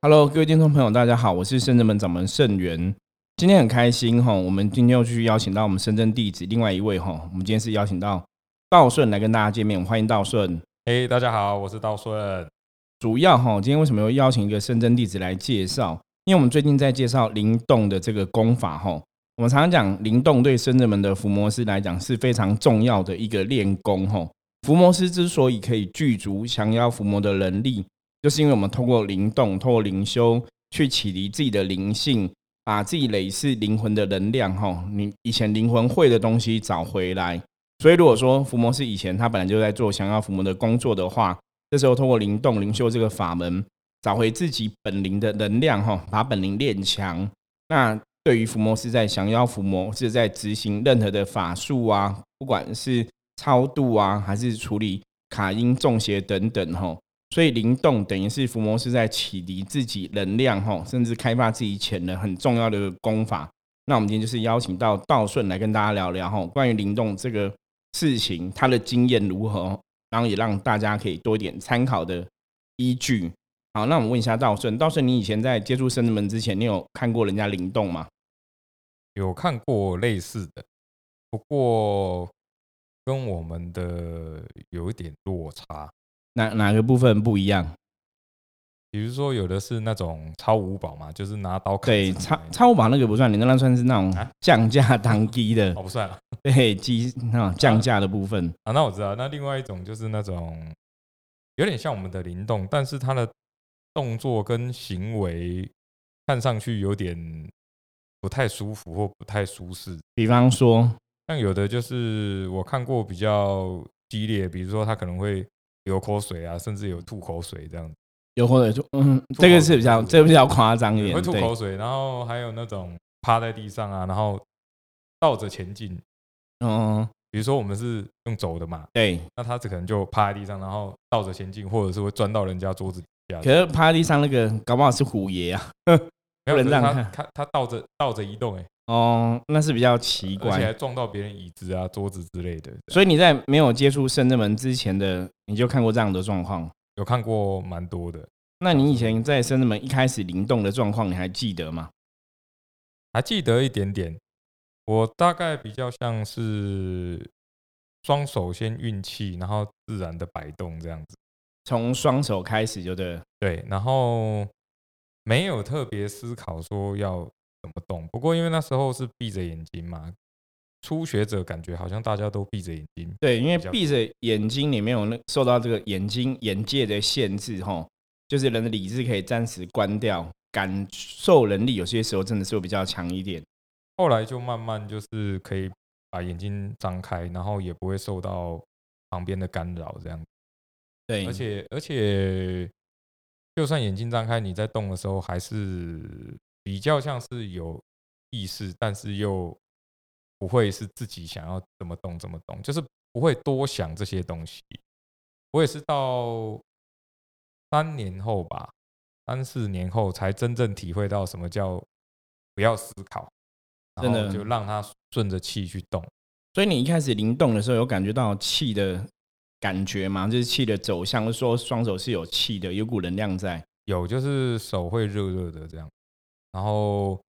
Hello，各位听众朋友，大家好，我是深圳门掌门盛元。今天很开心哈，我们今天又继续邀请到我们深圳弟子另外一位哈，我们今天是邀请到道顺来跟大家见面，欢迎道顺。嘿，大家好，我是道顺。主要哈，今天为什么要邀请一个深圳弟子来介绍？因为我们最近在介绍灵动的这个功法哈。我们常常讲灵动对深圳门的伏魔师来讲是非常重要的一个练功哈。伏魔师之所以可以具足降妖伏魔的能力，就是因为我们通过灵动、通过灵修去启迪自己的灵性，把自己累世灵魂的能量哈，你以前灵魂会的东西找回来。所以如果说伏魔师以前他本来就在做降妖伏魔的工作的话，这时候通过灵动灵修这个法门，找回自己本灵的能量哈，把本灵练强，那。对于伏魔师在降妖伏魔，是在执行任何的法术啊，不管是超度啊，还是处理卡因中邪等等吼，所以灵动等于是伏魔师在启迪自己能量吼，甚至开发自己潜能很重要的功法。那我们今天就是邀请到道顺来跟大家聊聊吼，关于灵动这个事情，他的经验如何，然后也让大家可以多一点参考的依据。好，那我们问一下道顺，道顺，你以前在接触生子门之前，你有看过人家灵动吗？有看过类似的，不过跟我们的有一点落差。哪哪个部分不一样？比如说，有的是那种超五保嘛，就是拿刀砍。对，超超五保那个不算，你那算是那种降价当机的。哦，不算啊。对，机那降价的部分啊，那我知道。那另外一种就是那种有点像我们的灵动，但是它的动作跟行为看上去有点。不太舒服或不太舒适，比方说，像有的就是我看过比较激烈，比如说他可能会流口水啊，甚至有吐口水这样。有口水就，嗯，这个是比较，这个比较夸张一点，会吐口水。然后还有那种趴在地上啊，然后倒着前进。嗯，比如说我们是用走的嘛，对，那他只可能就趴在地上，然后倒着前进，或者是会钻到人家桌子底下。可是趴在地上那个，搞不好是虎爷啊。不能让他他他倒着倒着移动哎哦，那是比较奇怪，而且还撞到别人椅子啊、桌子之类的。所以你在没有接触圣正门之前的，你就看过这样的状况？有看过蛮多的。那你以前在圣正门一开始灵动的状况，你还记得吗？还记得一点点。我大概比较像是双手先运气，然后自然的摆动这样子。从双手开始就对。对，然后。没有特别思考说要怎么动，不过因为那时候是闭着眼睛嘛，初学者感觉好像大家都闭着眼睛。对，因为闭着眼睛，里面有那受到这个眼睛眼界的限制，哈，就是人的理智可以暂时关掉，感受能力有些时候真的是会比较强一点。后来就慢慢就是可以把眼睛张开，然后也不会受到旁边的干扰，这样。对，而且而且。就算眼睛张开，你在动的时候，还是比较像是有意识，但是又不会是自己想要怎么动怎么动，就是不会多想这些东西。我也是到三年后吧，三四年后才真正体会到什么叫不要思考，然后就让它顺着气去动。所以你一开始灵动的时候，有感觉到气的。感觉吗，就是气的走向，说双手是有气的，有股能量在。有，就是手会热热的这样。然后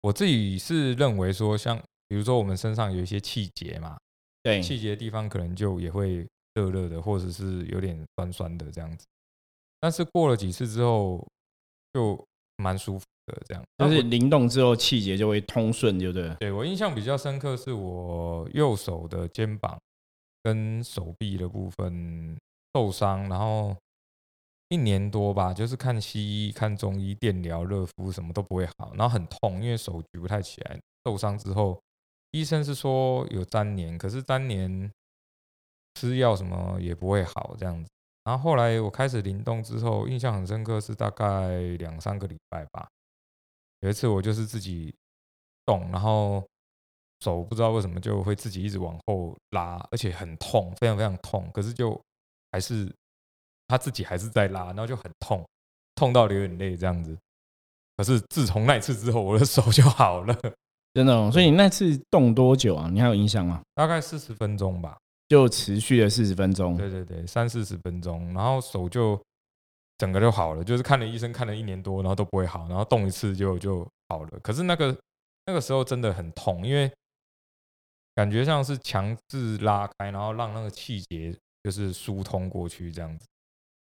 我自己是认为说，像比如说我们身上有一些气节嘛，对，气节的地方可能就也会热热的，或者是有点酸酸的这样子。但是过了几次之后，就蛮舒服的这样。就是灵动之后，气节就会通顺，就对。对我印象比较深刻，是我右手的肩膀。跟手臂的部分受伤，然后一年多吧，就是看西医、看中医、电疗、热敷，什么都不会好，然后很痛，因为手举不太起来。受伤之后，医生是说有粘连，可是粘连吃药什么也不会好这样子。然后后来我开始灵动之后，印象很深刻，是大概两三个礼拜吧。有一次我就是自己动，然后。手不知道为什么就会自己一直往后拉，而且很痛，非常非常痛。可是就还是他自己还是在拉，然后就很痛，痛到流眼泪这样子。可是自从那次之后，我的手就好了，真的。所以你那次动多久啊？你还有印象吗？大概四十分钟吧，就持续了四十分钟。对对对，三四十分钟，然后手就整个就好了，就是看了医生看了一年多，然后都不会好，然后动一次就就好了。可是那个那个时候真的很痛，因为感觉像是强制拉开，然后让那个气节就是疏通过去这样子。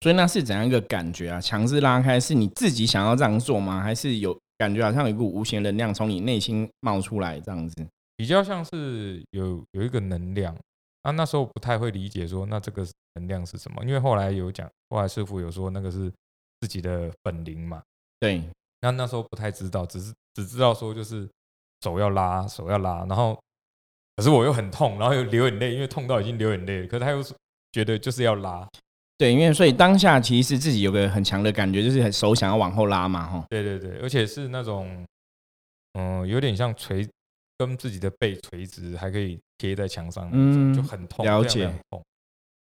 所以那是怎样一个感觉啊？强制拉开是你自己想要这样做吗？还是有感觉好像有一股无形能量从你内心冒出来这样子？比较像是有有一个能量。啊，那时候不太会理解说那这个能量是什么，因为后来有讲，后来师傅有说那个是自己的本灵嘛。对，那那时候不太知道，只是只知道说就是手要拉，手要拉，然后可是我又很痛，然后又流眼泪，因为痛到已经流眼泪了。可是他又觉得就是要拉。对，因为所以当下其实自己有个很强的感觉，就是手想要往后拉嘛，哈。对对对，而且是那种嗯，有点像垂。跟自己的背垂直，还可以贴在墙上，嗯，就很痛。了解，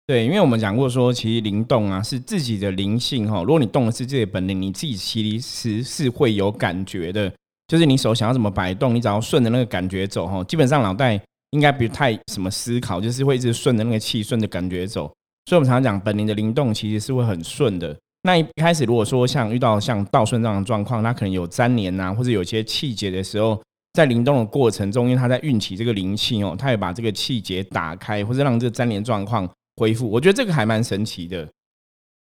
对，因为我们讲过说，其实灵动啊是自己的灵性哈。如果你动的是自己的本领，你自己其实是会有感觉的。就是你手想要怎么摆动，你只要顺着那个感觉走哈，基本上脑袋应该不太什么思考，就是会一直顺着那个气，顺着感觉走。所以我们常常讲，本灵的灵动其实是会很顺的。那一开始如果说像遇到像倒顺这样的状况，它可能有粘连呐，或者有些气节的时候。在灵动的过程中，因为他在运起这个灵气哦，他也把这个气节打开，或者让这个粘连状况恢复。我觉得这个还蛮神奇的。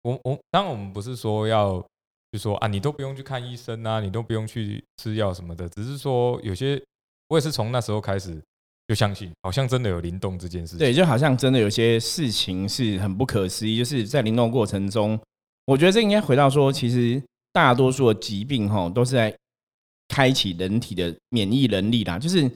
我我当然我们不是说要就说啊，你都不用去看医生啊，你都不用去吃药什么的，只是说有些我也是从那时候开始就相信，好像真的有灵动这件事情。对，就好像真的有些事情是很不可思议，就是在灵动过程中，我觉得这应该回到说，其实大多数的疾病哈都是在。开启人体的免疫能力啦，就是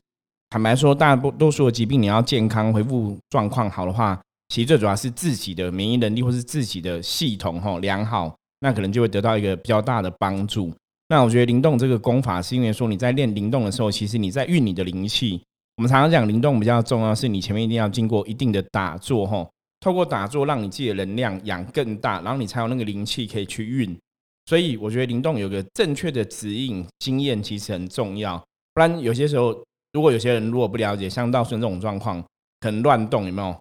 坦白说，大多多数的疾病，你要健康恢复状况好的话，其实最主要是自己的免疫能力或是自己的系统哈良好，那可能就会得到一个比较大的帮助。那我觉得灵动这个功法，是因为说你在练灵动的时候，其实你在运你的灵气。我们常常讲灵动比较重要，是你前面一定要经过一定的打坐哈，透过打坐让你自己的能量养更大，然后你才有那个灵气可以去运。所以我觉得灵动有个正确的指引经验其实很重要，不然有些时候如果有些人如果不了解，像道顺这种状况，可能乱动有没有？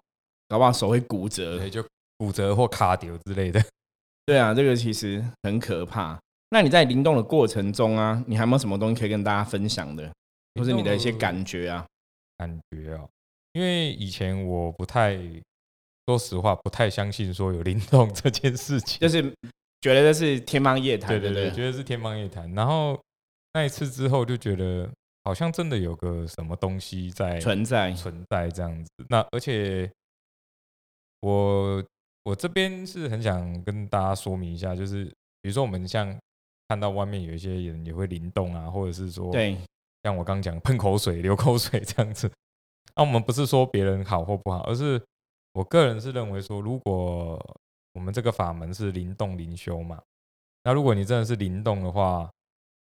搞不好手会骨折，就骨折或卡丢之类的。对啊，这个其实很可怕。那你在灵动的过程中啊，你还有没有什么东西可以跟大家分享的，或是你的一些感觉啊？感觉哦，因为以前我不太，说实话不太相信说有灵动这件事情，就是。觉得这是天方夜谭，对对对，觉得是天方夜谭。然后那一次之后，就觉得好像真的有个什么东西在存在存在这样子。那而且我我这边是很想跟大家说明一下，就是比如说我们像看到外面有一些人也会灵动啊，或者是说对，像我刚讲喷口水、流口水这样子。那我们不是说别人好或不好，而是我个人是认为说，如果我们这个法门是灵动灵修嘛？那如果你真的是灵动的话，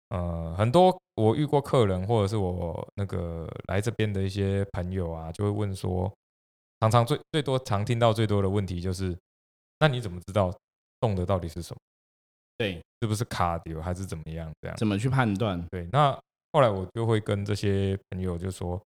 呃，很多我遇过客人或者是我那个来这边的一些朋友啊，就会问说，常常最最多常听到最多的问题就是，那你怎么知道动的到底是什么？对，是不是卡丢还是怎么样？这样怎么去判断？对，那后来我就会跟这些朋友就说，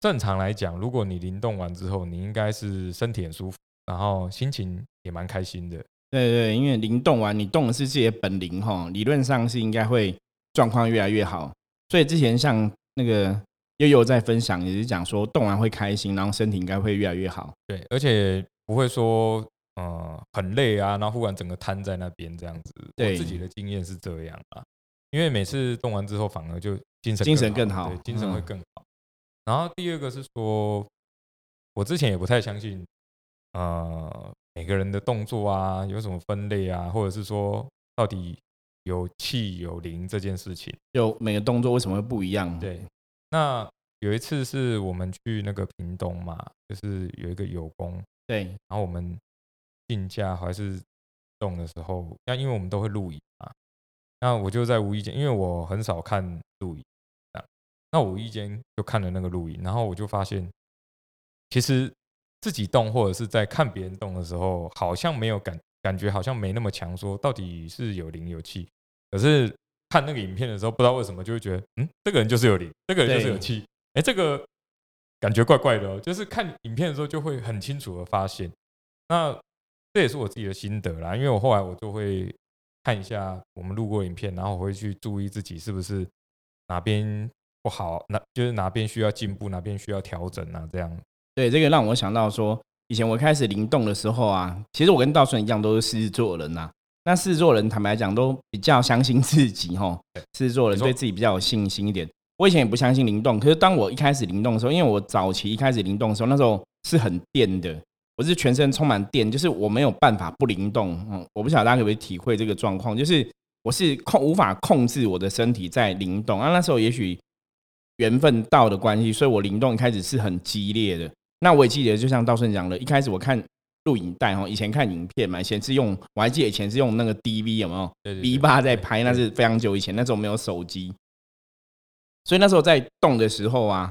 正常来讲，如果你灵动完之后，你应该是身体很舒服。然后心情也蛮开心的，对对，因为灵动完，你动的是自己的本灵哈，理论上是应该会状况越来越好。所以之前像那个悠悠在分享，也是讲说动完会开心，然后身体应该会越来越好。对，而且不会说呃很累啊，然后忽然整个瘫在那边这样子。对，自己的经验是这样啊，因为每次动完之后反而就精神精神更好，精神会更好。然后第二个是说，我之前也不太相信。呃，每个人的动作啊，有什么分类啊，或者是说，到底有气有灵这件事情，有每个动作为什么会不一样？对，那有一次是我们去那个屏东嘛，就是有一个有功，对，然后我们竞价还是动的时候，那因为我们都会录影啊，那我就在无意间，因为我很少看录影啊，那无意间就看了那个录影，然后我就发现，其实。自己动或者是在看别人动的时候，好像没有感感觉，好像没那么强。说到底是有灵有气，可是看那个影片的时候，不知道为什么就会觉得，嗯，这个人就是有灵，这个人就是有气。哎，这个感觉怪怪的哦。就是看影片的时候就会很清楚的发现。那这也是我自己的心得啦。因为我后来我就会看一下我们录过影片，然后我会去注意自己是不是哪边不好，哪就是哪边需要进步，哪边需要调整啊，这样。对，这个让我想到说，以前我开始灵动的时候啊，其实我跟道顺一样，都是狮子座人呐。那狮子座人坦白讲，都比较相信自己哈。狮子座人对自己比较有信心一点。我以前也不相信灵动，可是当我一开始灵动的时候，因为我早期一开始灵动的时候，那时候是很电的，我是全身充满电，就是我没有办法不灵动。嗯，我不晓得大家可不可以体会这个状况，就是我是控无法控制我的身体在灵动啊。那时候也许缘分到的关系，所以我灵动一开始是很激烈的。那我也记得，就像道顺讲的，一开始我看录影带哈，以前看影片嘛，以前是用，我还记得以前是用那个 DV 有没有？V 八在拍，那是非常久以前，那时候没有手机，所以那时候在动的时候啊，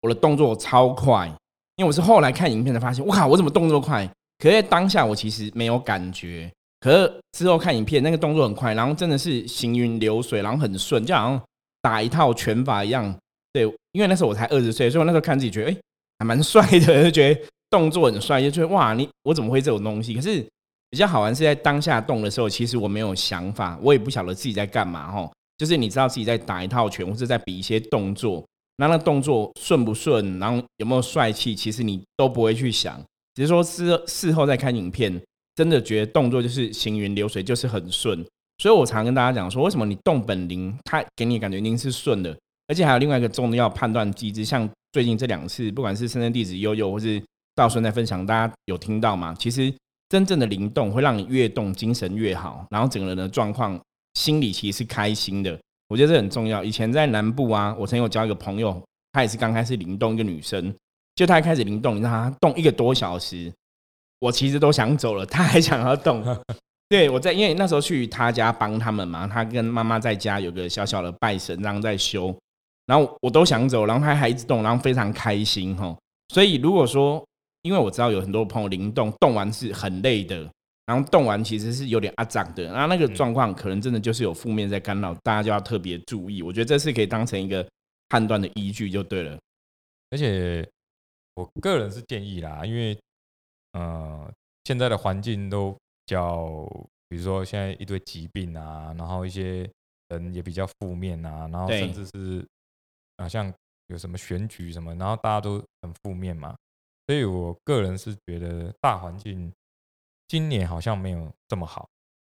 我的动作超快，因为我是后来看影片才发现，我靠，我怎么动作快？可是当下我其实没有感觉，可是之后看影片，那个动作很快，然后真的是行云流水，然后很顺，就好像打一套拳法一样。对，因为那时候我才二十岁，所以我那时候看自己觉得，哎。还蛮帅的，就觉得动作很帅，就觉得哇，你我怎么会这种东西？可是比较好玩是在当下动的时候，其实我没有想法，我也不晓得自己在干嘛哈。就是你知道自己在打一套拳，或者在比一些动作，那那动作顺不顺，然后有没有帅气，其实你都不会去想，只是说事事后再看影片，真的觉得动作就是行云流水，就是很顺。所以我常跟大家讲说，为什么你动本灵，它给你感觉一定是顺的，而且还有另外一个重要判断机制，像。最近这两次，不管是深圳弟子悠悠，或是道顺在分享，大家有听到吗？其实真正的灵动会让你越动精神越好，然后整个人的状况心里其实是开心的。我觉得这很重要。以前在南部啊，我曾有交一个朋友，她也是刚开始灵动一个女生，就她一开始灵动，你让她动一个多小时，我其实都想走了，她还想要动。对我在，因为那时候去她家帮他们嘛，她跟妈妈在家有个小小的拜神，然后在修。然后我都想走，然后她还一直动，然后非常开心哈。所以如果说，因为我知道有很多朋友灵动，动完是很累的，然后动完其实是有点阿胀的，然后那个状况可能真的就是有负面在干扰，大家就要特别注意。我觉得这是可以当成一个判断的依据就对了。而且我个人是建议啦，因为呃现在的环境都比较，比如说现在一堆疾病啊，然后一些人也比较负面啊，然后甚至是。啊，像有什么选举什么，然后大家都很负面嘛，所以我个人是觉得大环境今年好像没有这么好。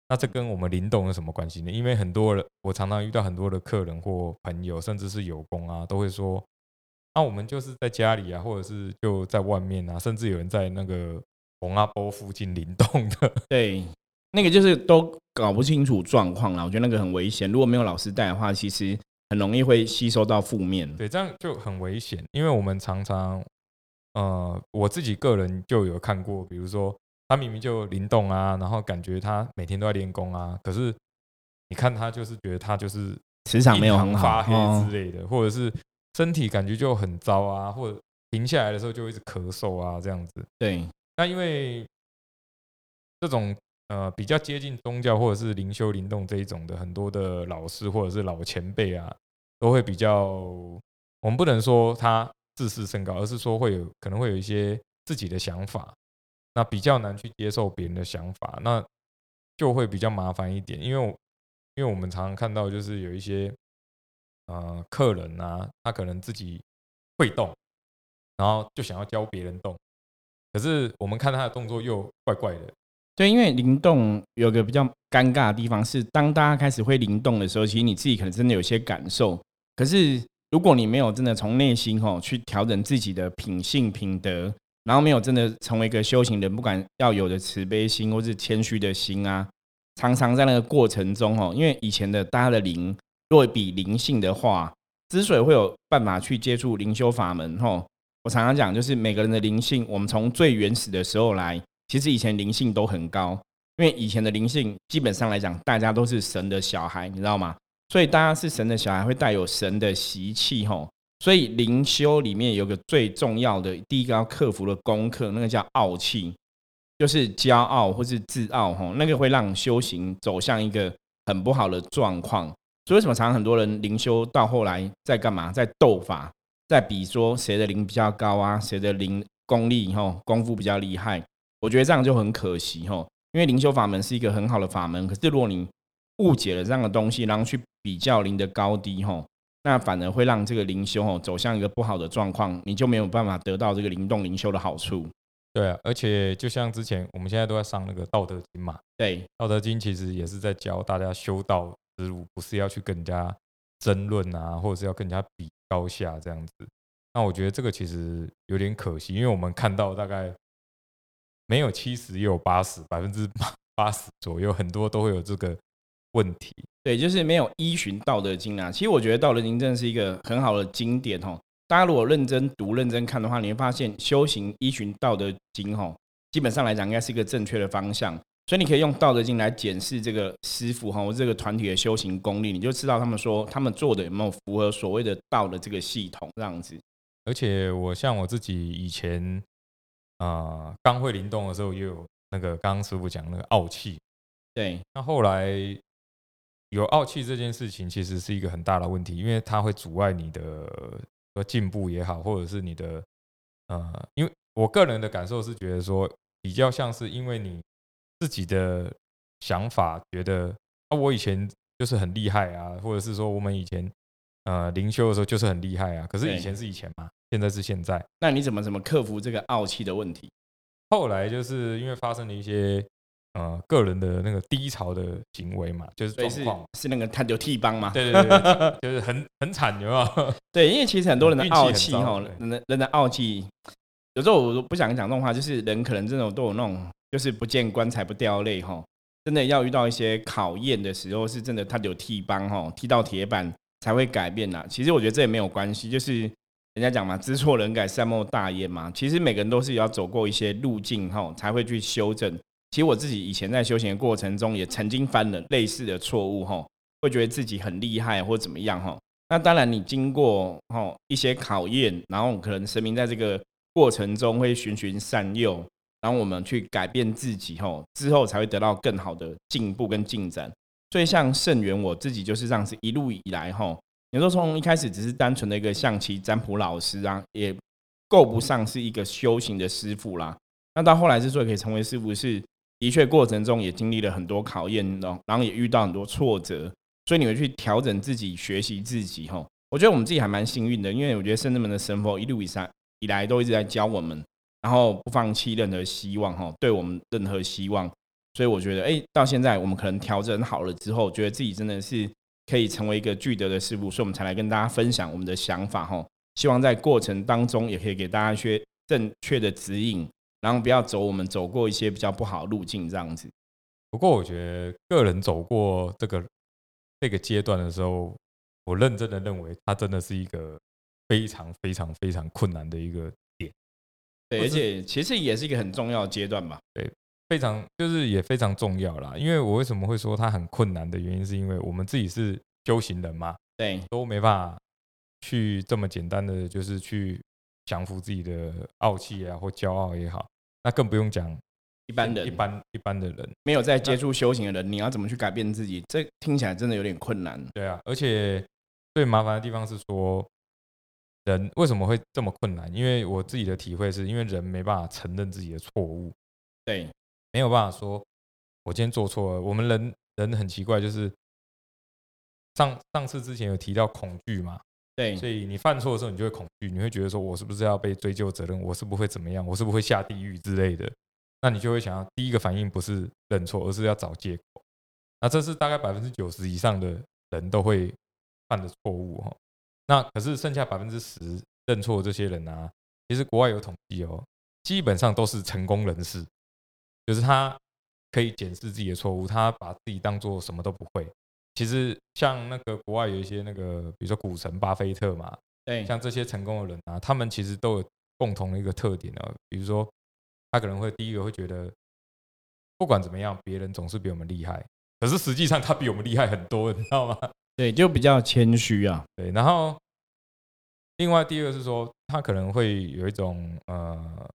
那这跟我们灵动有什么关系呢？因为很多人，我常常遇到很多的客人或朋友，甚至是友工啊，都会说，啊，我们就是在家里啊，或者是就在外面啊，甚至有人在那个红阿波附近灵动的。对，那个就是都搞不清楚状况了，我觉得那个很危险。如果没有老师带的话，其实。很容易会吸收到负面，对，这样就很危险。因为我们常常，呃，我自己个人就有看过，比如说他明明就灵动啊，然后感觉他每天都在练功啊，可是你看他就是觉得他就是磁场没有很好，发黑之类的，或者是身体感觉就很糟啊，或者停下来的时候就一直咳嗽啊，这样子。对，那因为这种。呃，比较接近宗教或者是灵修灵动这一种的，很多的老师或者是老前辈啊，都会比较，我们不能说他自视甚高，而是说会有可能会有一些自己的想法，那比较难去接受别人的想法，那就会比较麻烦一点。因为因为我们常常看到，就是有一些呃客人啊，他可能自己会动，然后就想要教别人动，可是我们看他的动作又怪怪的。对，因为灵动有个比较尴尬的地方是，当大家开始会灵动的时候，其实你自己可能真的有些感受。可是如果你没有真的从内心吼去调整自己的品性品德，然后没有真的成为一个修行人，不管要有的慈悲心或是谦虚的心啊，常常在那个过程中吼，因为以前的大家的灵若比灵性的话，之所以会有办法去接触灵修法门吼，我常常讲就是每个人的灵性，我们从最原始的时候来。其实以前灵性都很高，因为以前的灵性基本上来讲，大家都是神的小孩，你知道吗？所以大家是神的小孩，会带有神的习气吼。所以灵修里面有个最重要的第一个要克服的功课，那个叫傲气，就是骄傲或是自傲吼，那个会让修行走向一个很不好的状况。所以为什么常常很多人灵修到后来在干嘛？在斗法，在比说谁的灵比较高啊，谁的灵功力吼功夫比较厉害。我觉得这样就很可惜吼。因为灵修法门是一个很好的法门，可是如果你误解了这样的东西，然后去比较灵的高低吼，那反而会让这个灵修哦走向一个不好的状况，你就没有办法得到这个灵动灵修的好处。对啊，而且就像之前我们现在都在上那个《道德经》嘛，对，《道德经》其实也是在教大家修道之路，不是要去跟人家争论啊，或者是要跟人家比高下这样子。那我觉得这个其实有点可惜，因为我们看到大概没有七十也有八十，百分之八十左右，很多都会有这个问题。对，就是没有依循《道德经》啊。其实我觉得《道德经》真的是一个很好的经典哦。大家如果认真读、认真看的话，你会发现修行依循《道德经》吼，基本上来讲应该是一个正确的方向。所以你可以用《道德经》来检视这个师傅哈，或这个团体的修行功力，你就知道他们说他们做的有没有符合所谓的道的这个系统这样子。而且我像我自己以前啊，刚会灵动的时候，也有那个刚刚师傅讲那个傲气。对，那后来有傲气这件事情，其实是一个很大的问题，因为它会阻碍你的。说进步也好，或者是你的呃，因为我个人的感受是觉得说，比较像是因为你自己的想法觉得啊，我以前就是很厉害啊，或者是说我们以前呃灵修的时候就是很厉害啊，可是以前是以前嘛，现在是现在。那你怎么怎么克服这个傲气的问题？后来就是因为发生了一些。呃，个人的那个低潮的行为嘛，就是状况是那个他有替帮嘛？对对对，就是很很惨，有没有？对，因为其实很多人的傲气哈，人的人的傲气，有时候我都不想讲这种话，就是人可能这种都有那种，就是不见棺材不掉泪哈，真的要遇到一些考验的时候，是真的他有替帮哈，踢到铁板才会改变呐。其实我觉得这也没有关系，就是人家讲嘛，知错能改，善莫大焉嘛。其实每个人都是要走过一些路径哈，才会去修正。其实我自己以前在修行的过程中，也曾经犯了类似的错误，哈，会觉得自己很厉害或怎么样，哈。那当然，你经过哈一些考验，然后可能神明在这个过程中会循循善诱，然后我们去改变自己，哈，之后才会得到更好的进步跟进展。所以像圣元，我自己就是这样子一路以来，哈，你说从一开始只是单纯的一个象棋占卜老师啊，也够不上是一个修行的师傅啦。那到后来之所以可以成为师傅，是的确，过程中也经历了很多考验哦，然后也遇到很多挫折，所以你会去调整自己、学习自己。哈，我觉得我们自己还蛮幸运的，因为我觉得圣人们的神佛一路以上以来都一直在教我们，然后不放弃任何希望，哈，对我们任何希望。所以我觉得，哎，到现在我们可能调整好了之后，觉得自己真的是可以成为一个具德的师傅，所以我们才来跟大家分享我们的想法。哈，希望在过程当中也可以给大家一些正确的指引。然后不要走我们走过一些比较不好的路径，这样子。不过我觉得个人走过这个这个阶段的时候，我认真的认为它真的是一个非常非常非常困难的一个点。对，而且其实也是一个很重要的阶段吧。对，非常就是也非常重要啦。因为我为什么会说它很困难的原因，是因为我们自己是修行人嘛，对，都没办法去这么简单的就是去降服自己的傲气啊或骄傲也好。那更不用讲，一般人、一般一般的人，没有在接触修行的人，你要怎么去改变自己？这听起来真的有点困难。对啊，而且最麻烦的地方是说，人为什么会这么困难？因为我自己的体会是，因为人没办法承认自己的错误，对，没有办法说，我今天做错了。我们人人很奇怪，就是上上次之前有提到恐惧嘛。所以你犯错的时候，你就会恐惧，你会觉得说，我是不是要被追究责任？我是不会怎么样？我是不会下地狱之类的？那你就会想要第一个反应不是认错，而是要找借口。那这是大概百分之九十以上的人都会犯的错误哈。那可是剩下百分之十认错这些人啊，其实国外有统计哦，基本上都是成功人士，就是他可以检视自己的错误，他把自己当做什么都不会。其实像那个国外有一些那个，比如说股神巴菲特嘛，对，像这些成功的人啊，他们其实都有共同的一个特点啊，比如说他可能会第一个会觉得，不管怎么样，别人总是比我们厉害，可是实际上他比我们厉害很多，你知道吗？对，就比较谦虚啊。对，然后另外第二个是说，他可能会有一种呃，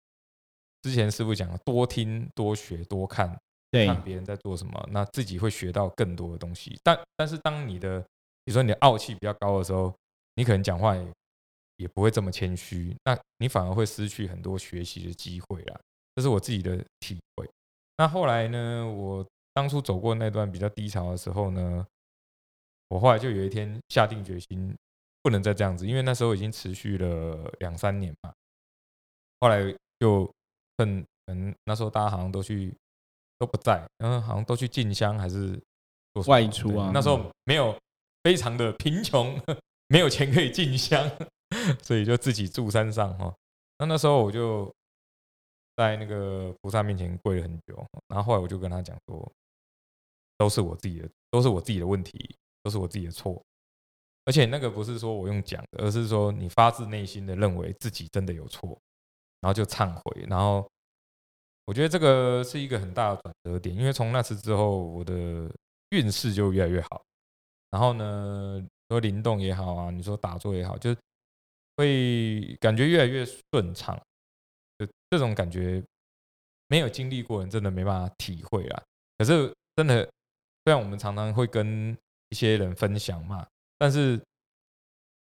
之前师傅讲的，多听、多学、多看。看别人在做什么，那自己会学到更多的东西。但但是当你的，比如说你的傲气比较高的时候，你可能讲话也不会这么谦虚，那你反而会失去很多学习的机会啦。这是我自己的体会。那后来呢，我当初走过那段比较低潮的时候呢，我后来就有一天下定决心，不能再这样子，因为那时候已经持续了两三年嘛。后来就趁嗯那时候大家好像都去都不在，然后好像都去进香还是外出啊。那时候没有非常的贫穷，没有钱可以进香，所以就自己住山上哈。那那时候我就在那个菩萨面前跪了很久，然后后来我就跟他讲说，都是我自己的，都是我自己的问题，都是我自己的错。而且那个不是说我用讲的，而是说你发自内心的认为自己真的有错。然后就忏悔，然后我觉得这个是一个很大的转折点，因为从那次之后，我的运势就越来越好。然后呢，说灵动也好啊，你说打坐也好，就会感觉越来越顺畅。就这种感觉，没有经历过人真的没办法体会啊。可是真的，虽然我们常常会跟一些人分享嘛，但是。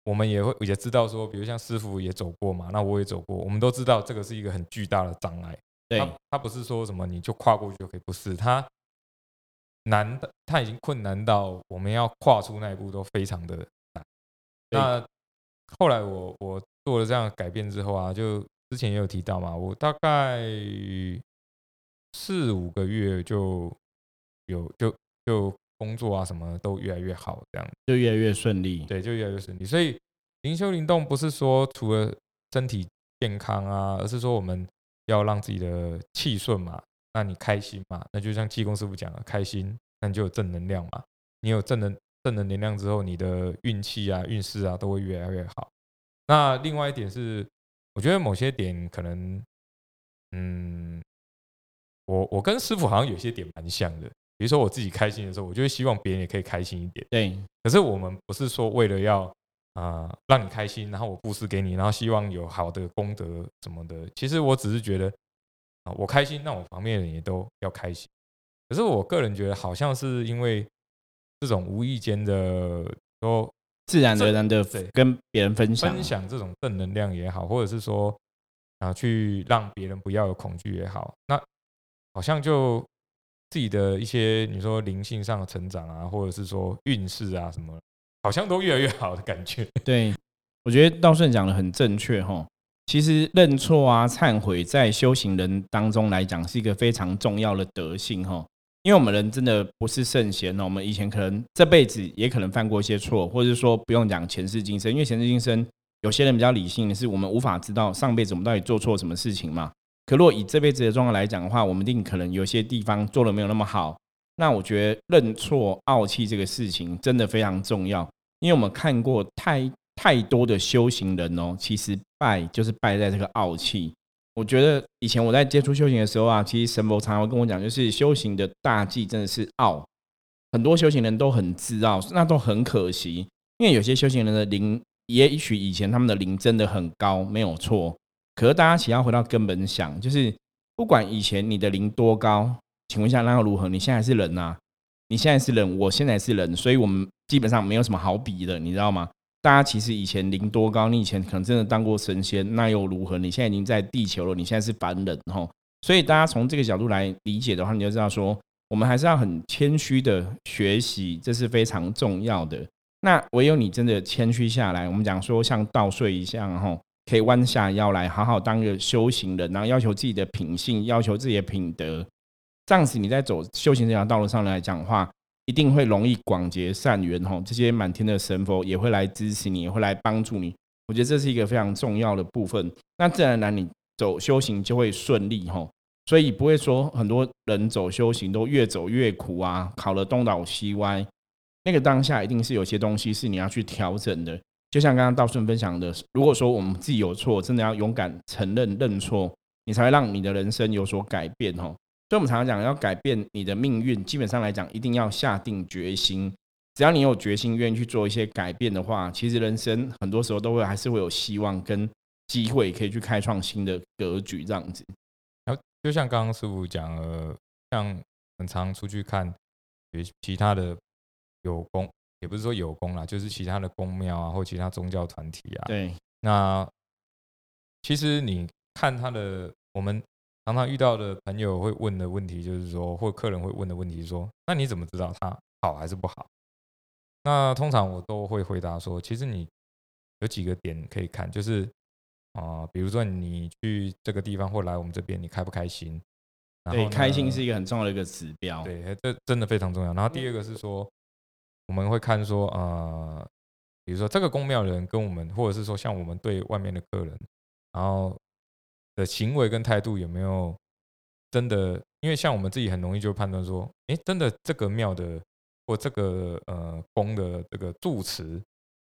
我们也会也知道说，比如像师傅也走过嘛，那我也走过，我们都知道这个是一个很巨大的障碍。对，他不是说什么你就跨过去就可以，不是他难的，他已经困难到我们要跨出那一步都非常的难。那后来我我做了这样改变之后啊，就之前也有提到嘛，我大概四五个月就有就就。工作啊，什么都越来越好，这样就越来越顺利。对，就越来越顺利。所以灵修灵动不是说除了身体健康啊，而是说我们要让自己的气顺嘛，那你开心嘛，那就像济公师傅讲的，开心，那你就有正能量嘛。你有正能正能量之后，你的运气啊、运势啊都会越来越好。那另外一点是，我觉得某些点可能，嗯，我我跟师傅好像有些点蛮像的。比如说我自己开心的时候，我就会希望别人也可以开心一点。对，可是我们不是说为了要啊让你开心，然后我布施给你，然后希望有好的功德什么的。其实我只是觉得啊，我开心，那我旁边的人也都要开心。可是我个人觉得，好像是因为这种无意间的说自然而然的跟别人分享分享这种正能量也好，或者是说啊去让别人不要有恐惧也好，那好像就。自己的一些你说灵性上的成长啊，或者是说运势啊什么，好像都越来越好的感觉。对，我觉得道顺讲的很正确哈。其实认错啊、忏悔，在修行人当中来讲，是一个非常重要的德性哈。因为我们人真的不是圣贤哦，我们以前可能这辈子也可能犯过一些错，或者是说不用讲前世今生，因为前世今生有些人比较理性的是，我们无法知道上辈子我们到底做错什么事情嘛。可若以这辈子的状况来讲的话，我们一定可能有些地方做的没有那么好。那我觉得认错、傲气这个事情真的非常重要，因为我们看过太太多的修行人哦，其实败就是败在这个傲气。我觉得以前我在接触修行的时候啊，其实神佛常常会跟我讲，就是修行的大忌真的是傲，很多修行人都很自傲，那都很可惜。因为有些修行人的灵，也许以前他们的灵真的很高，没有错。可是大家其实要回到根本想，就是不管以前你的灵多高，请问一下那又如何？你现在是人呐，你现在是人，我现在是人，所以我们基本上没有什么好比的，你知道吗？大家其实以前灵多高，你以前可能真的当过神仙，那又如何？你现在已经在地球了，你现在是凡人吼。所以大家从这个角度来理解的话，你就知道说，我们还是要很谦虚的学习，这是非常重要的。那唯有你真的谦虚下来，我们讲说像倒睡一样吼。可以弯下腰来，好好当个修行人，然后要求自己的品性，要求自己的品德。这样子，你在走修行这条道路上来讲话，一定会容易广结善缘吼。这些满天的神佛也会来支持你，也会来帮助你。我觉得这是一个非常重要的部分。那自然而然，你走修行就会顺利吼。所以不会说很多人走修行都越走越苦啊，考了东倒西歪。那个当下一定是有些东西是你要去调整的。就像刚刚道顺分享的，如果说我们自己有错，真的要勇敢承认认错，你才会让你的人生有所改变哦。所以我们常常讲，要改变你的命运，基本上来讲，一定要下定决心。只要你有决心，愿意去做一些改变的话，其实人生很多时候都会还是会有希望跟机会，可以去开创新的格局这样子。然后就像刚刚师傅讲了，像很常出去看，有其他的有功。也不是说有功啦，就是其他的宫庙啊，或其他宗教团体啊。对，那其实你看他的，我们常常遇到的朋友会问的问题，就是说，或客人会问的问题是说，那你怎么知道它好还是不好？那通常我都会回答说，其实你有几个点可以看，就是啊、比如说你去这个地方或来我们这边，你开不开心？对，开心是一个很重要的一个指标。对，这真的非常重要。然后第二个是说，我们会看说，呃，比如说这个公庙人跟我们，或者是说像我们对外面的客人，然后的行为跟态度有没有真的？因为像我们自己很容易就判断说，诶，真的这个庙的或这个呃宫的这个住持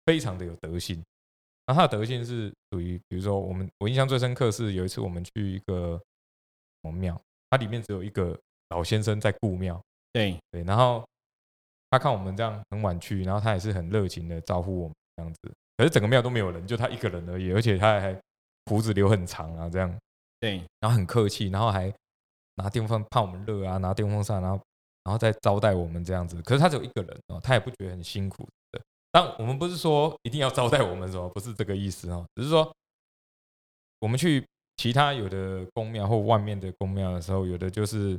非常的有德性。那他的德性是属于，比如说我们我印象最深刻是有一次我们去一个什么庙，它里面只有一个老先生在顾庙，对对，然后他看我们这样很晚去，然后他也是很热情的招呼我们这样子，可是整个庙都没有人，就他一个人而已，而且他还胡子留很长啊，这样，对然后很客气，然后还拿电风扇怕我们热啊，拿电风扇，然后然后再招待我们这样子。可是他只有一个人哦，他也不觉得很辛苦的。但我们不是说一定要招待我们什么，不是这个意思哦，只是说我们去其他有的宫庙或外面的宫庙的时候，有的就是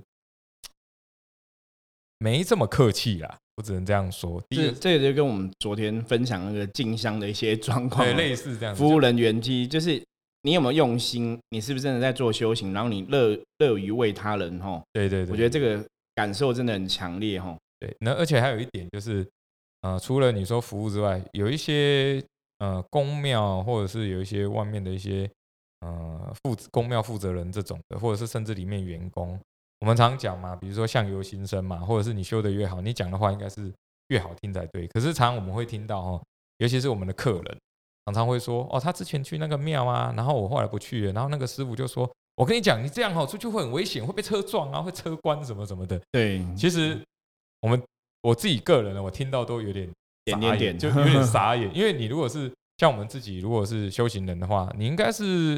没这么客气啦，我只能这样说。第一这这个就跟我们昨天分享那个进香的一些状况类似这样子，服务人员机就是你有没有用心，你是不是真的在做修行，然后你乐乐于为他人吼，对对对，我觉得这个感受真的很强烈吼。对，那而且还有一点就是，呃，除了你说服务之外，有一些呃公庙或者是有一些外面的一些呃负公庙负责人这种的，或者是甚至里面员工，我们常讲嘛，比如说相由心生嘛，或者是你修的越好，你讲的话应该是越好听才对。可是常常我们会听到哈，尤其是我们的客人，常常会说哦，他之前去那个庙啊，然后我后来不去了，然后那个师傅就说，我跟你讲，你这样哦出去会很危险，会被车撞啊，会车关什么什么的。对，其实我们我自己个人呢，我听到都有点点傻点点眼就有点傻眼。因为你如果是像我们自己，如果是修行人的话，你应该是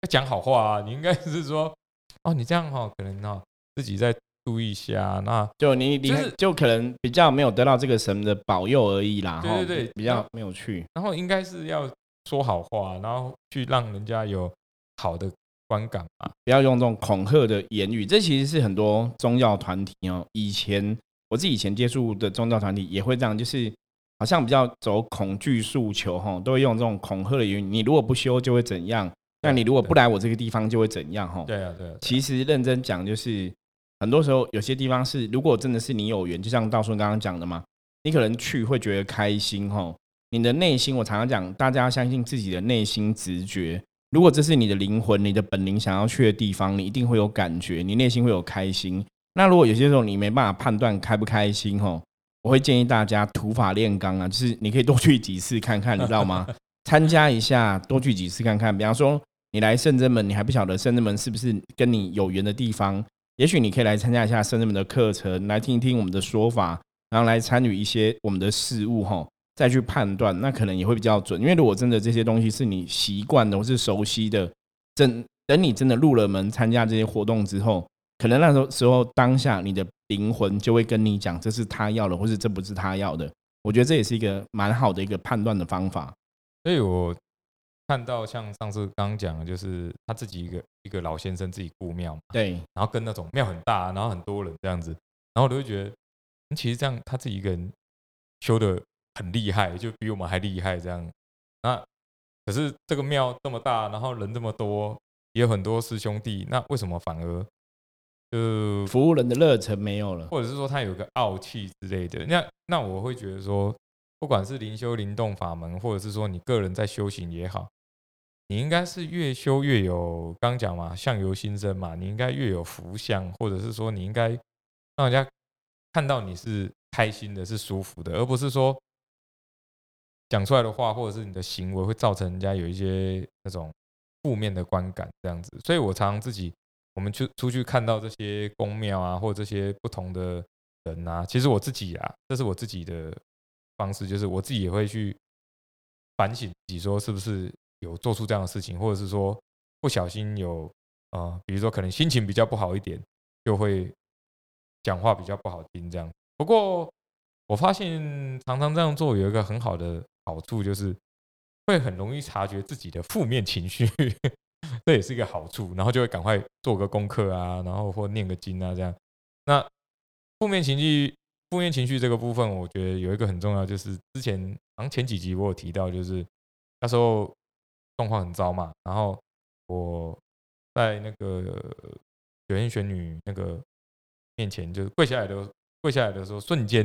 要讲好话啊，你应该是说，哦，你这样哈、可能哈、自己再注意一下。那就你你就是就可能比较没有得到这个神的保佑而已啦，吼对对对比较没有去。然后应该是要说好话，然后去让人家有好的观感嘛。不要用这种恐吓的言语，这其实是很多宗教团体哦。以前我自己以前接触的宗教团体也会这样，就是好像比较走恐惧诉求哈，都会用这种恐吓的言语。你如果不修就会怎样？那你如果不来我这个地方就会怎样？哈，对啊，对啊，其实认真讲，就是很多时候有些地方是，如果真的是你有缘，就像道顺刚刚讲的嘛，你可能去会觉得开心哈。你的内心，我常常讲，大家要相信自己的内心直觉。如果这是你的灵魂、你的本灵想要去的地方，你一定会有感觉，你内心会有开心。那如果有些时候你没办法判断开不开心哈，我会建议大家土法炼钢啊，就是你可以多去几次看看，你知道吗？参加一下，多去几次看看。比方说，你来圣真门，你还不晓得圣真门是不是跟你有缘的地方，也许你可以来参加一下圣真门的课程，来听一听我们的说法，然后来参与一些我们的事物哈，再去判断，那可能也会比较准。因为如果真的这些东西是你习惯的或是熟悉的，等等你真的入了门参加这些活动之后，可能那时候时候当下你的灵魂就会跟你讲，这是他要的，或是这不是他要的。我觉得这也是一个蛮好的一个判断的方法。所以我看到像上次刚刚讲的，就是他自己一个一个老先生自己顾庙嘛，对，然后跟那种庙很大，然后很多人这样子，然后我就会觉得，嗯其实这样他自己一个人修的很厉害，就比我们还厉害这样。那可是这个庙这么大，然后人这么多，也有很多师兄弟，那为什么反而就服务人的热忱没有了。或者是说他有个傲气之类的？那那我会觉得说，不管是灵修灵动法门，或者是说你个人在修行也好，你应该是越修越有，刚讲嘛，相由心生嘛，你应该越有福相，或者是说你应该让人家看到你是开心的，是舒服的，而不是说讲出来的话或者是你的行为会造成人家有一些那种负面的观感这样子。所以我常常自己，我们去出去看到这些宫庙啊，或者这些不同的人啊，其实我自己啊，这是我自己的方式，就是我自己也会去反省自己，说是不是有做出这样的事情，或者是说不小心有呃，比如说可能心情比较不好一点，就会讲话比较不好听这样。不过我发现常常这样做有一个很好的好处，就是会很容易察觉自己的负面情绪。这也是一个好处。然后就会赶快做个功课啊，然后或念个经啊，这样。那负面情绪，负面情绪这个部分，我觉得有一个很重要，就是之前好像前几集我有提到，就是那时候状况很糟嘛，然后我在那个九天玄女那个面前，就是跪下来的跪下来的时候，瞬间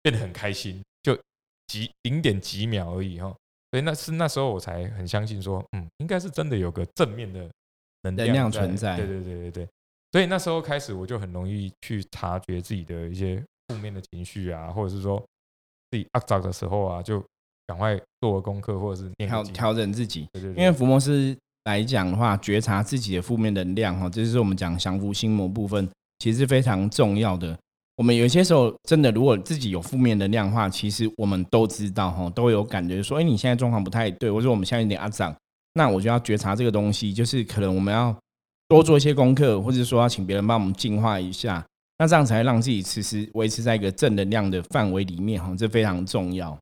变得很开心，就几零点几秒而已哈。所以那是那时候我才很相信说，嗯，应该是真的有个正面的能量存在。对对对对对。所以那时候开始，我就很容易去察觉自己的一些负面的情绪啊，或者是说自己肮脏的时候啊，就赶快做个功课，或者是调调整自己。对对。因为福摩斯来讲的话，觉察自己的负面能量哈，这就是我们讲降服心魔部分，其实非常重要的。我们有些时候真的，如果自己有负面能量的话，其实我们都知道哈，都有感觉说，哎，你现在状况不太对，或者我们现在有点阿长，那我就要觉察这个东西，就是可能我们要多做一些功课，或者说要请别人帮我们净化一下，那这样才让自己其实维持在一个正能量的范围里面哈，这非常重要。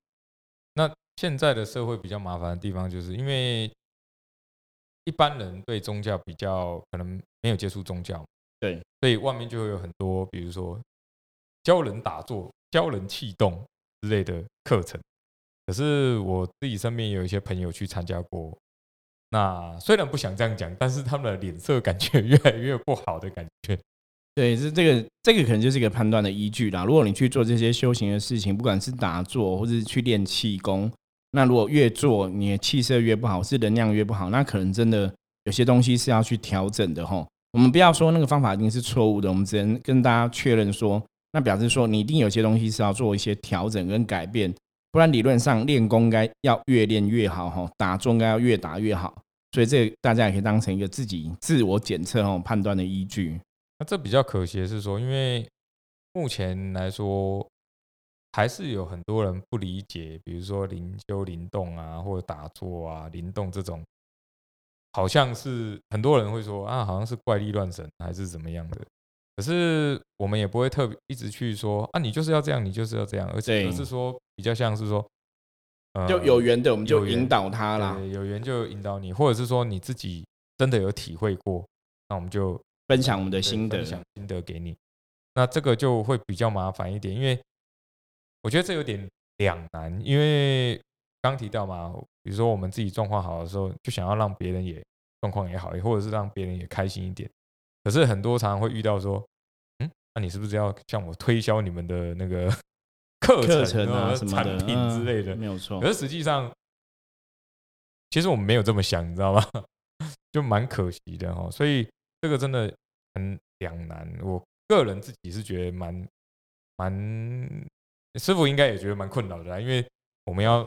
那现在的社会比较麻烦的地方，就是因为一般人对宗教比较可能没有接触宗教，对，所以外面就会有很多，比如说。教人打坐、教人气动之类的课程，可是我自己身边有一些朋友去参加过。那虽然不想这样讲，但是他们的脸色感觉 越来越不好的感觉。对，是这个，这个可能就是一个判断的依据啦。如果你去做这些修行的事情，不管是打坐或者是去练气功，那如果越做你的气色越不好，是能量越不好，那可能真的有些东西是要去调整的哈。我们不要说那个方法一定是错误的，我们只能跟大家确认说。那表示说，你一定有些东西是要做一些调整跟改变，不然理论上练功该要越练越好哈，打坐应该要越打越好。所以这大家也可以当成一个自己自我检测哦判断的依据。那这比较可惜的是说，因为目前来说，还是有很多人不理解，比如说灵修灵动啊，或者打坐啊、灵动这种，好像是很多人会说啊，好像是怪力乱神还是怎么样的。可是我们也不会特别一直去说啊，你就是要这样，你就是要这样，而且而是说比较像是说，就有缘的我们就引导他啦，有缘就引导你，或者是说你自己真的有体会过，那我们就分享我们的心得，分享心得给你。那这个就会比较麻烦一点，因为我觉得这有点两难，因为刚提到嘛，比如说我们自己状况好的时候，就想要让别人也状况也好，或者是让别人也开心一点。可是很多常常会遇到说，嗯，那你是不是要向我推销你们的那个 课程啊、产品之类的？没有错。可是实际上，其实我们没有这么想，你知道吗？就蛮可惜的哈。所以这个真的很两难。我个人自己是觉得蛮蛮，师傅应该也觉得蛮困扰的啦，因为我们要，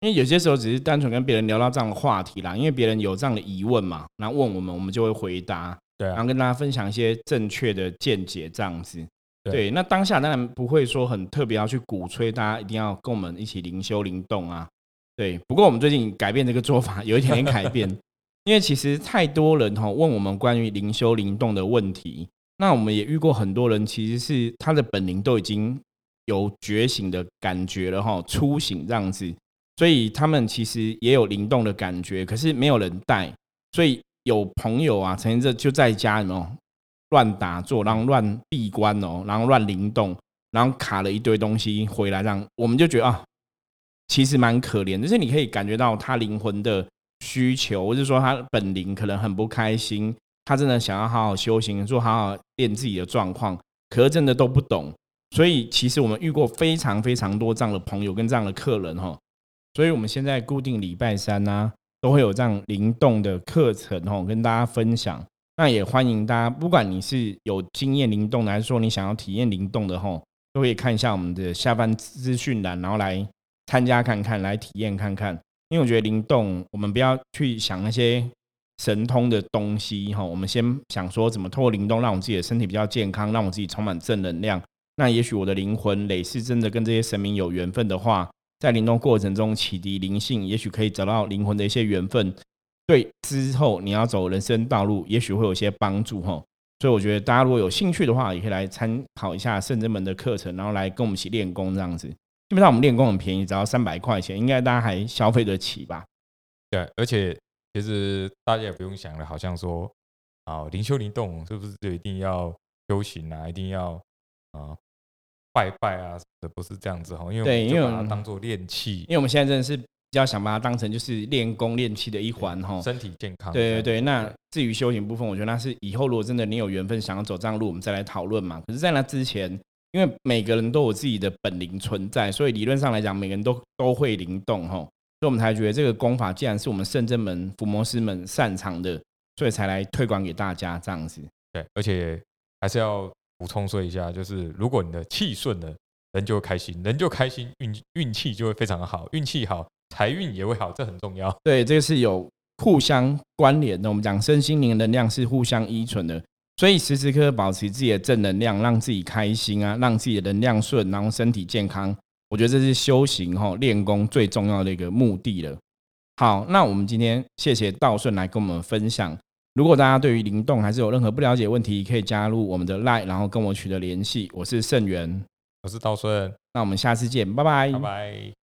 因为有些时候只是单纯跟别人聊到这样的话题啦，因为别人有这样的疑问嘛，然后问我们，我们就会回答。对，然后跟大家分享一些正确的见解，这样子。对，那当下当然不会说很特别要去鼓吹大家一定要跟我们一起灵修灵动啊。对，不过我们最近改变这个做法，有一点点改变，因为其实太多人哈问我们关于灵修灵动的问题，那我们也遇过很多人，其实是他的本灵都已经有觉醒的感觉了哈，初醒这样子，所以他们其实也有灵动的感觉，可是没有人带，所以。有朋友啊，曾经就在家里面乱打坐，然后乱闭关哦，然后乱灵动，然后卡了一堆东西回来，这样我们就觉得啊，其实蛮可怜。就是你可以感觉到他灵魂的需求，或者说他本灵可能很不开心，他真的想要好好修行，做好好练自己的状况，可是真的都不懂。所以其实我们遇过非常非常多这样的朋友跟这样的客人哈，所以我们现在固定礼拜三呢。都会有这样灵动的课程哦，跟大家分享。那也欢迎大家，不管你是有经验灵动的，还是说你想要体验灵动的吼，都可以看一下我们的下方资讯栏，然后来参加看看，来体验看看。因为我觉得灵动，我们不要去想那些神通的东西哈，我们先想说怎么透过灵动，让我自己的身体比较健康，让我自己充满正能量。那也许我的灵魂累是真的跟这些神明有缘分的话。在灵动过程中启迪灵性，也许可以找到灵魂的一些缘分，对之后你要走人生道路，也许会有些帮助哈。所以我觉得大家如果有兴趣的话，也可以来参考一下圣真门的课程，然后来跟我们一起练功这样子。基本上我们练功很便宜，只要三百块钱，应该大家还消费得起吧？对，而且其实大家也不用想了，好像说啊，灵修灵动是不是就一定要修行啊，一定要啊拜拜啊？的不是这样子哈，因为因为把它当做练气，因为我们现在真的是比较想把它当成就是练功练气的一环哈，身体健康。对对对，那至于修行部分，我觉得那是以后如果真的你有缘分想要走这样路，我们再来讨论嘛。可是，在那之前。因为每个人都有自己的本领存在，所以理论上来讲，每个人都都会灵动哈，所以我们才觉得这个功法既然是我们圣真门伏魔师们擅长的，所以才来推广给大家这样子。对，而且还是要补充说一下，就是如果你的气顺了，人就会开心，人就开心，运运气就会非常的好，运气好，财运也会好，这很重要。对，这个是有互相关联的。我们讲身心灵能量是互相依存的。所以时时刻刻保持自己的正能量，让自己开心啊，让自己的能量顺，然后身体健康。我觉得这是修行哈练功最重要的一个目的了。好，那我们今天谢谢道顺来跟我们分享。如果大家对于灵动还是有任何不了解问题，可以加入我们的 Line，然后跟我取得联系。我是盛元，我是道顺，那我们下次见，拜拜，拜拜。